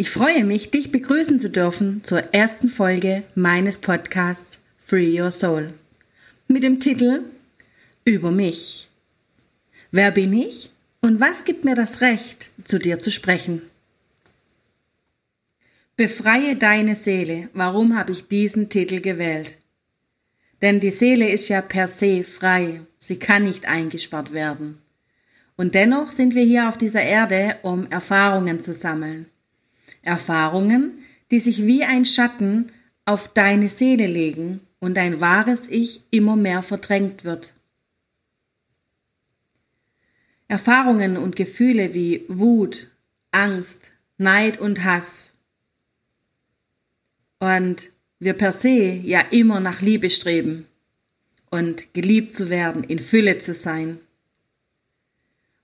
Ich freue mich, dich begrüßen zu dürfen zur ersten Folge meines Podcasts Free Your Soul mit dem Titel Über mich. Wer bin ich und was gibt mir das Recht, zu dir zu sprechen? Befreie deine Seele. Warum habe ich diesen Titel gewählt? Denn die Seele ist ja per se frei. Sie kann nicht eingesperrt werden. Und dennoch sind wir hier auf dieser Erde, um Erfahrungen zu sammeln. Erfahrungen, die sich wie ein Schatten auf deine Seele legen und dein wahres Ich immer mehr verdrängt wird. Erfahrungen und Gefühle wie Wut, Angst, Neid und Hass. Und wir per se ja immer nach Liebe streben und geliebt zu werden, in Fülle zu sein.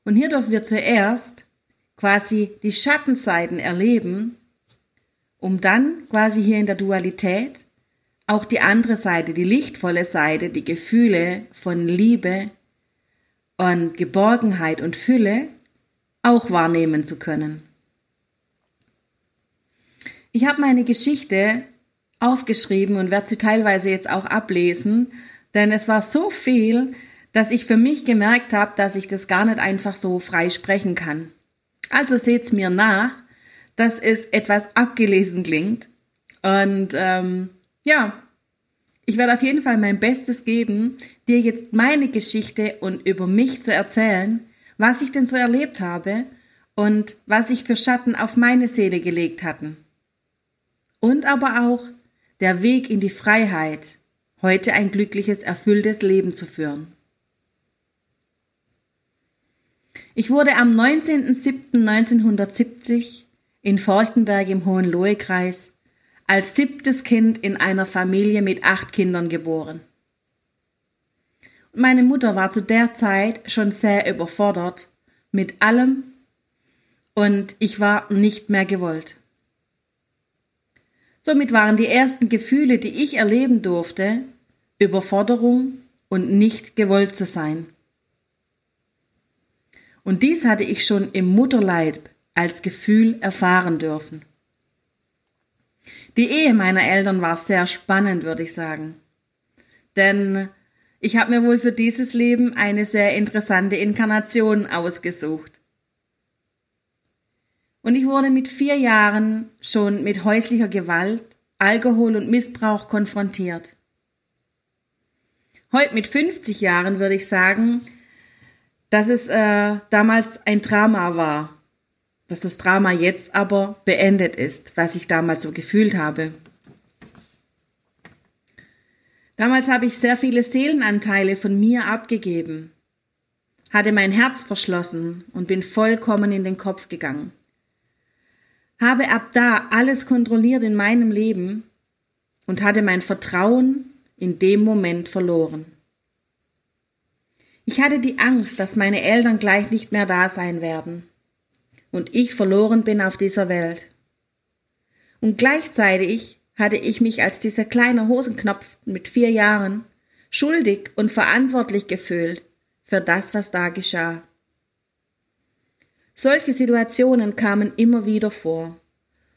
Und hier dürfen wir zuerst quasi die Schattenseiten erleben, um dann quasi hier in der Dualität auch die andere Seite, die lichtvolle Seite, die Gefühle von Liebe und Geborgenheit und Fülle auch wahrnehmen zu können. Ich habe meine Geschichte aufgeschrieben und werde sie teilweise jetzt auch ablesen, denn es war so viel, dass ich für mich gemerkt habe, dass ich das gar nicht einfach so frei sprechen kann. Also seht's mir nach, dass es etwas abgelesen klingt. Und ähm, ja, ich werde auf jeden Fall mein Bestes geben, dir jetzt meine Geschichte und über mich zu erzählen, was ich denn so erlebt habe und was ich für Schatten auf meine Seele gelegt hatten. Und aber auch der Weg in die Freiheit, heute ein glückliches, erfülltes Leben zu führen. Ich wurde am 19.07.1970 in Forchtenberg im Hohenlohe-Kreis als siebtes Kind in einer Familie mit acht Kindern geboren. Meine Mutter war zu der Zeit schon sehr überfordert mit allem und ich war nicht mehr gewollt. Somit waren die ersten Gefühle, die ich erleben durfte, Überforderung und nicht gewollt zu sein. Und dies hatte ich schon im Mutterleib als Gefühl erfahren dürfen. Die Ehe meiner Eltern war sehr spannend, würde ich sagen. Denn ich habe mir wohl für dieses Leben eine sehr interessante Inkarnation ausgesucht. Und ich wurde mit vier Jahren schon mit häuslicher Gewalt, Alkohol und Missbrauch konfrontiert. Heute mit 50 Jahren würde ich sagen, dass es äh, damals ein Drama war, dass das Drama jetzt aber beendet ist, was ich damals so gefühlt habe. Damals habe ich sehr viele Seelenanteile von mir abgegeben, hatte mein Herz verschlossen und bin vollkommen in den Kopf gegangen. Habe ab da alles kontrolliert in meinem Leben und hatte mein Vertrauen in dem Moment verloren. Ich hatte die Angst, dass meine Eltern gleich nicht mehr da sein werden und ich verloren bin auf dieser Welt. Und gleichzeitig hatte ich mich als dieser kleine Hosenknopf mit vier Jahren schuldig und verantwortlich gefühlt für das, was da geschah. Solche Situationen kamen immer wieder vor,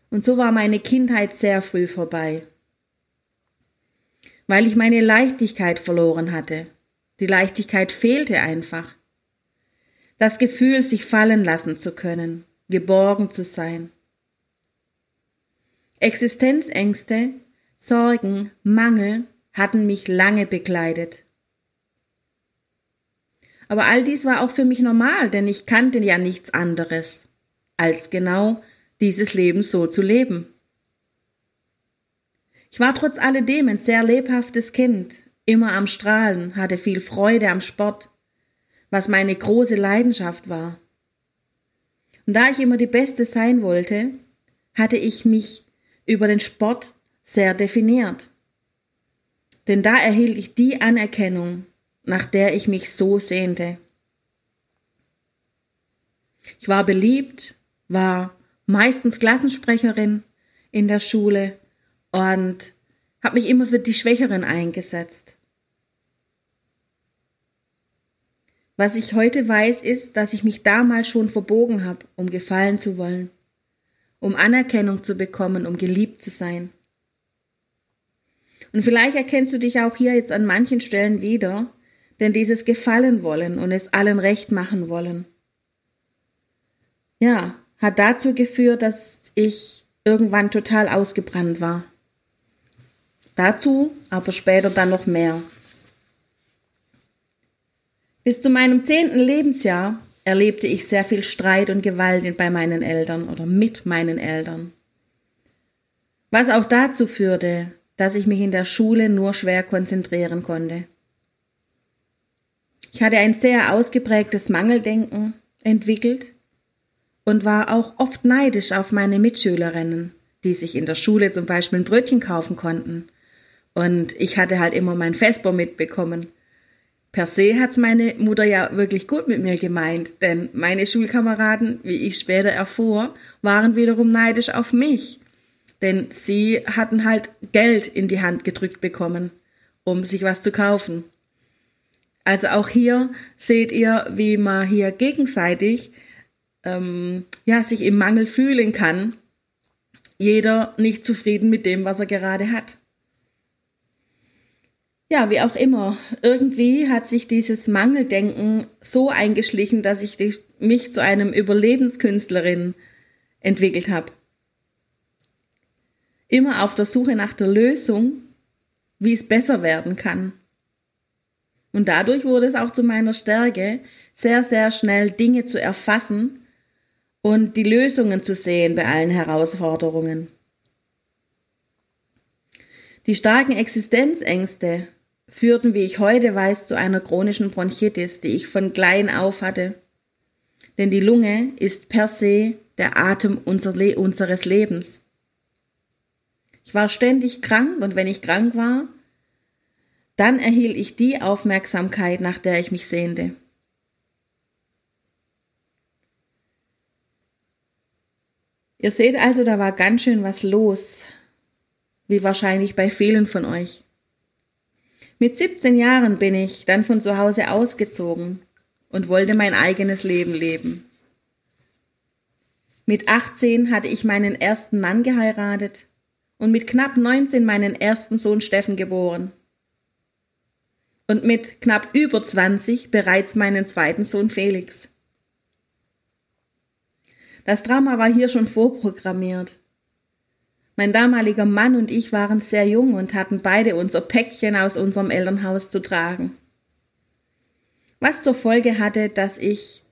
und so war meine Kindheit sehr früh vorbei. Weil ich meine Leichtigkeit verloren hatte, die Leichtigkeit fehlte einfach. Das Gefühl, sich fallen lassen zu können, geborgen zu sein. Existenzängste, Sorgen, Mangel hatten mich lange begleitet. Aber all dies war auch für mich normal, denn ich kannte ja nichts anderes, als genau dieses Leben so zu leben. Ich war trotz alledem ein sehr lebhaftes Kind, immer am Strahlen, hatte viel Freude am Sport, was meine große Leidenschaft war. Und da ich immer die Beste sein wollte, hatte ich mich über den Sport sehr definiert. Denn da erhielt ich die Anerkennung, nach der ich mich so sehnte. Ich war beliebt, war meistens Klassensprecherin in der Schule und habe mich immer für die Schwächeren eingesetzt. Was ich heute weiß, ist, dass ich mich damals schon verbogen habe, um gefallen zu wollen, um Anerkennung zu bekommen, um geliebt zu sein. Und vielleicht erkennst du dich auch hier jetzt an manchen Stellen wieder, denn dieses Gefallen wollen und es allen recht machen wollen, ja, hat dazu geführt, dass ich irgendwann total ausgebrannt war. Dazu aber später dann noch mehr. Bis zu meinem zehnten Lebensjahr erlebte ich sehr viel Streit und Gewalt bei meinen Eltern oder mit meinen Eltern. Was auch dazu führte, dass ich mich in der Schule nur schwer konzentrieren konnte. Ich hatte ein sehr ausgeprägtes Mangeldenken entwickelt und war auch oft neidisch auf meine Mitschülerinnen, die sich in der Schule zum Beispiel ein Brötchen kaufen konnten. Und ich hatte halt immer mein Vesper mitbekommen Per se hat's meine Mutter ja wirklich gut mit mir gemeint, denn meine Schulkameraden, wie ich später erfuhr, waren wiederum neidisch auf mich. Denn sie hatten halt Geld in die Hand gedrückt bekommen, um sich was zu kaufen. Also auch hier seht ihr, wie man hier gegenseitig ähm, ja, sich im Mangel fühlen kann. Jeder nicht zufrieden mit dem, was er gerade hat. Ja, wie auch immer. Irgendwie hat sich dieses Mangeldenken so eingeschlichen, dass ich mich zu einem Überlebenskünstlerin entwickelt habe. Immer auf der Suche nach der Lösung, wie es besser werden kann. Und dadurch wurde es auch zu meiner Stärke, sehr, sehr schnell Dinge zu erfassen und die Lösungen zu sehen bei allen Herausforderungen. Die starken Existenzängste führten, wie ich heute weiß, zu einer chronischen Bronchitis, die ich von klein auf hatte. Denn die Lunge ist per se der Atem unseres Lebens. Ich war ständig krank und wenn ich krank war, dann erhielt ich die Aufmerksamkeit, nach der ich mich sehnte. Ihr seht also, da war ganz schön was los, wie wahrscheinlich bei vielen von euch. Mit 17 Jahren bin ich dann von zu Hause ausgezogen und wollte mein eigenes Leben leben. Mit 18 hatte ich meinen ersten Mann geheiratet und mit knapp 19 meinen ersten Sohn Steffen geboren. Und mit knapp über 20 bereits meinen zweiten Sohn Felix. Das Drama war hier schon vorprogrammiert. Mein damaliger Mann und ich waren sehr jung und hatten beide unser Päckchen aus unserem Elternhaus zu tragen. Was zur Folge hatte, dass ich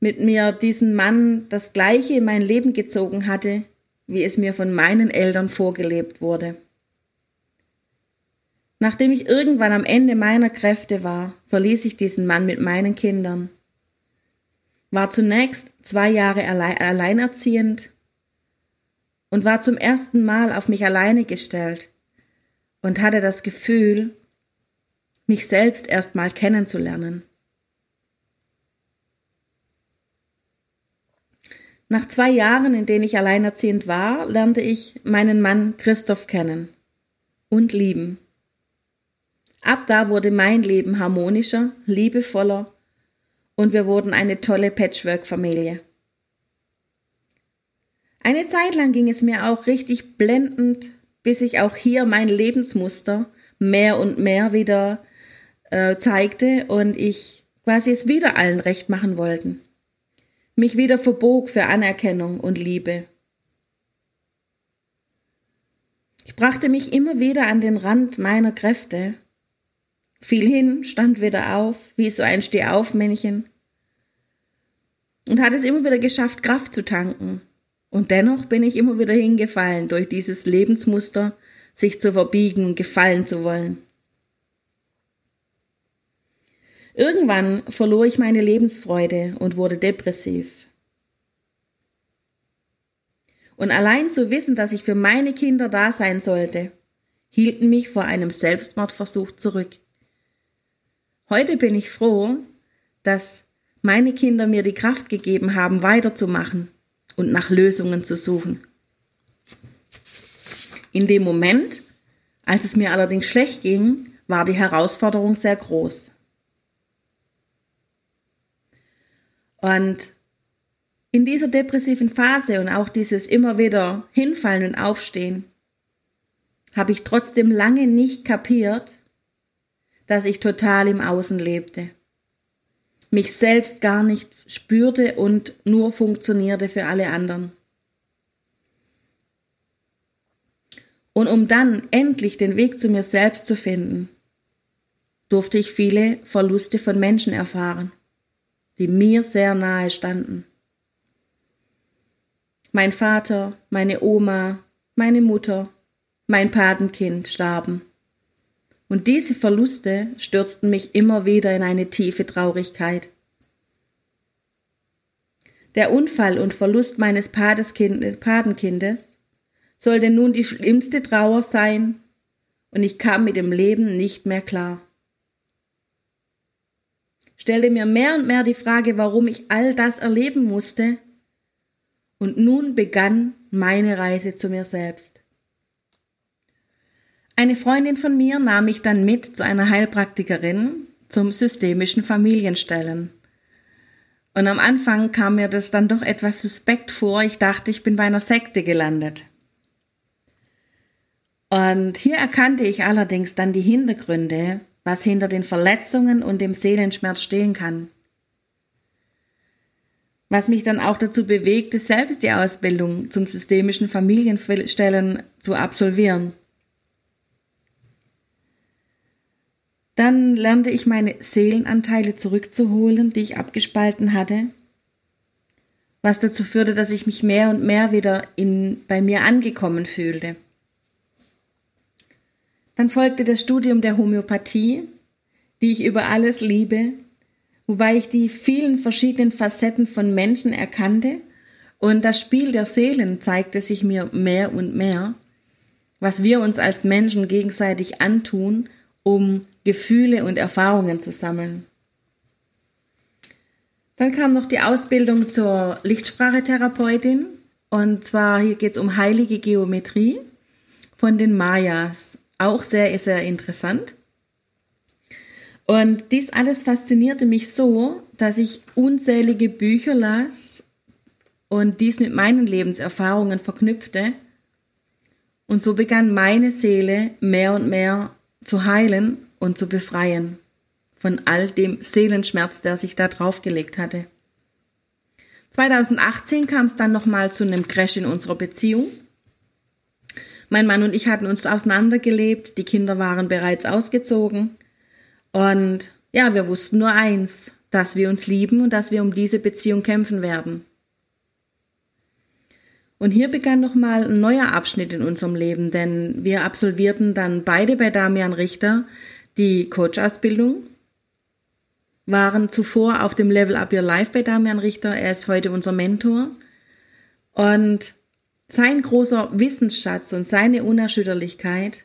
mit mir diesen Mann das gleiche in mein Leben gezogen hatte, wie es mir von meinen Eltern vorgelebt wurde. Nachdem ich irgendwann am Ende meiner Kräfte war, verließ ich diesen Mann mit meinen Kindern. War zunächst zwei Jahre alleinerziehend und war zum ersten Mal auf mich alleine gestellt und hatte das Gefühl, mich selbst erst mal kennenzulernen. Nach zwei Jahren, in denen ich alleinerziehend war, lernte ich meinen Mann Christoph kennen und lieben. Ab da wurde mein Leben harmonischer, liebevoller und wir wurden eine tolle Patchwork-Familie. Eine Zeit lang ging es mir auch richtig blendend, bis ich auch hier mein Lebensmuster mehr und mehr wieder äh, zeigte und ich quasi es wieder allen recht machen wollten. Mich wieder verbog für Anerkennung und Liebe. Ich brachte mich immer wieder an den Rand meiner Kräfte, fiel hin, stand wieder auf, wie so ein Stehaufmännchen und hat es immer wieder geschafft, Kraft zu tanken und dennoch bin ich immer wieder hingefallen durch dieses Lebensmuster, sich zu verbiegen und gefallen zu wollen. Irgendwann verlor ich meine Lebensfreude und wurde depressiv. und allein zu wissen, dass ich für meine Kinder da sein sollte, hielten mich vor einem Selbstmordversuch zurück. Heute bin ich froh, dass meine Kinder mir die Kraft gegeben haben, weiterzumachen und nach Lösungen zu suchen. In dem Moment, als es mir allerdings schlecht ging, war die Herausforderung sehr groß. Und in dieser depressiven Phase und auch dieses immer wieder hinfallen und aufstehen, habe ich trotzdem lange nicht kapiert, dass ich total im Außen lebte, mich selbst gar nicht spürte und nur funktionierte für alle anderen. Und um dann endlich den Weg zu mir selbst zu finden, durfte ich viele Verluste von Menschen erfahren, die mir sehr nahe standen. Mein Vater, meine Oma, meine Mutter, mein Patenkind starben. Und diese Verluste stürzten mich immer wieder in eine tiefe Traurigkeit. Der Unfall und Verlust meines Patenkindes sollte nun die schlimmste Trauer sein, und ich kam mit dem Leben nicht mehr klar. Stellte mir mehr und mehr die Frage, warum ich all das erleben musste, und nun begann meine Reise zu mir selbst. Eine Freundin von mir nahm mich dann mit zu einer Heilpraktikerin zum systemischen Familienstellen. Und am Anfang kam mir das dann doch etwas suspekt vor. Ich dachte, ich bin bei einer Sekte gelandet. Und hier erkannte ich allerdings dann die Hintergründe, was hinter den Verletzungen und dem Seelenschmerz stehen kann. Was mich dann auch dazu bewegte, selbst die Ausbildung zum systemischen Familienstellen zu absolvieren. Dann lernte ich meine Seelenanteile zurückzuholen, die ich abgespalten hatte, was dazu führte, dass ich mich mehr und mehr wieder in, bei mir angekommen fühlte. Dann folgte das Studium der Homöopathie, die ich über alles liebe, wobei ich die vielen verschiedenen Facetten von Menschen erkannte und das Spiel der Seelen zeigte sich mir mehr und mehr, was wir uns als Menschen gegenseitig antun, um Gefühle und Erfahrungen zu sammeln. Dann kam noch die Ausbildung zur Lichtsprachetherapeutin und zwar hier geht es um heilige Geometrie von den Mayas auch sehr, sehr interessant. Und dies alles faszinierte mich so, dass ich unzählige Bücher las und dies mit meinen Lebenserfahrungen verknüpfte. Und so begann meine Seele mehr und mehr zu heilen und zu befreien von all dem Seelenschmerz, der sich da draufgelegt hatte. 2018 kam es dann nochmal zu einem Crash in unserer Beziehung. Mein Mann und ich hatten uns auseinandergelebt, die Kinder waren bereits ausgezogen und ja, wir wussten nur eins, dass wir uns lieben und dass wir um diese Beziehung kämpfen werden. Und hier begann nochmal ein neuer Abschnitt in unserem Leben, denn wir absolvierten dann beide bei Damian Richter die Coach-Ausbildung, waren zuvor auf dem Level Up Your Life bei Damian Richter. Er ist heute unser Mentor. Und sein großer Wissensschatz und seine Unerschütterlichkeit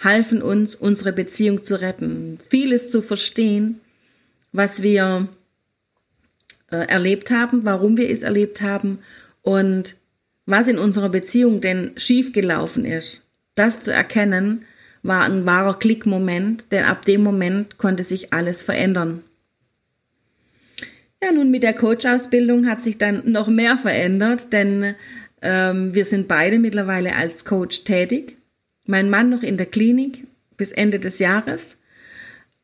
halfen uns, unsere Beziehung zu retten, vieles zu verstehen, was wir äh, erlebt haben, warum wir es erlebt haben und was in unserer Beziehung denn schiefgelaufen ist. Das zu erkennen, war ein wahrer Klickmoment, denn ab dem Moment konnte sich alles verändern. Ja, nun mit der Coach-Ausbildung hat sich dann noch mehr verändert, denn ähm, wir sind beide mittlerweile als Coach tätig. Mein Mann noch in der Klinik bis Ende des Jahres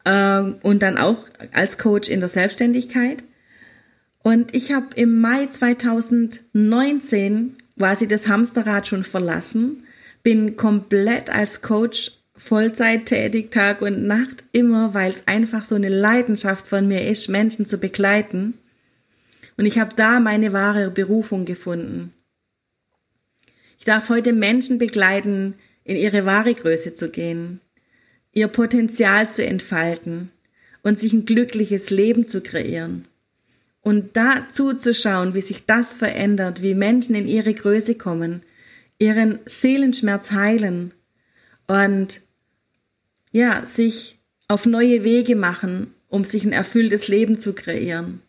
ähm, und dann auch als Coach in der Selbstständigkeit. Und ich habe im Mai 2019 quasi das Hamsterrad schon verlassen, bin komplett als Coach Vollzeit tätig, Tag und Nacht, immer, weil es einfach so eine Leidenschaft von mir ist, Menschen zu begleiten. Und ich habe da meine wahre Berufung gefunden. Ich darf heute Menschen begleiten, in ihre wahre Größe zu gehen, ihr Potenzial zu entfalten und sich ein glückliches Leben zu kreieren. Und da zuzuschauen, wie sich das verändert, wie Menschen in ihre Größe kommen, ihren Seelenschmerz heilen und ja, sich auf neue Wege machen, um sich ein erfülltes Leben zu kreieren,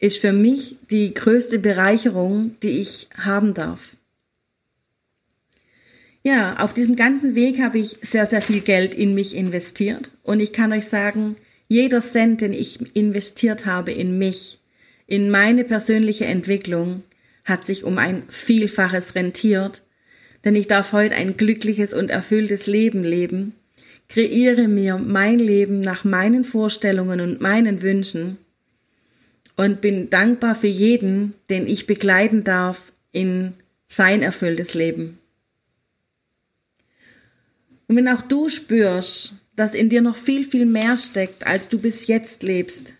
ist für mich die größte Bereicherung, die ich haben darf. Ja, auf diesem ganzen Weg habe ich sehr, sehr viel Geld in mich investiert und ich kann euch sagen, jeder Cent, den ich investiert habe in mich, in meine persönliche Entwicklung, hat sich um ein Vielfaches rentiert, denn ich darf heute ein glückliches und erfülltes Leben leben, kreiere mir mein Leben nach meinen Vorstellungen und meinen Wünschen und bin dankbar für jeden, den ich begleiten darf in sein erfülltes Leben. Und wenn auch du spürst, dass in dir noch viel, viel mehr steckt, als du bis jetzt lebst,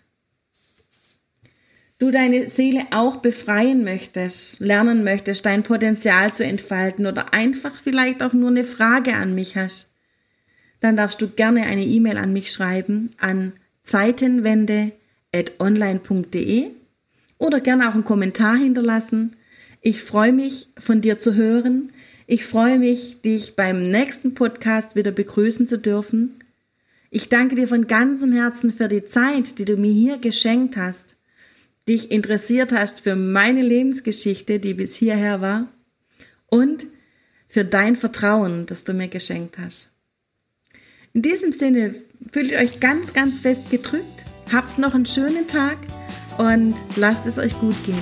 du deine Seele auch befreien möchtest, lernen möchtest, dein Potenzial zu entfalten oder einfach vielleicht auch nur eine Frage an mich hast, dann darfst du gerne eine E-Mail an mich schreiben an zeitenwende.online.de oder gerne auch einen Kommentar hinterlassen. Ich freue mich, von dir zu hören. Ich freue mich, dich beim nächsten Podcast wieder begrüßen zu dürfen. Ich danke dir von ganzem Herzen für die Zeit, die du mir hier geschenkt hast, dich interessiert hast für meine Lebensgeschichte, die bis hierher war, und für dein Vertrauen, das du mir geschenkt hast. In diesem Sinne fühlt euch ganz, ganz fest gedrückt, habt noch einen schönen Tag und lasst es euch gut gehen.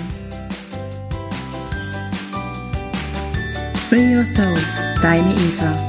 Free Your Soul, deine Eva.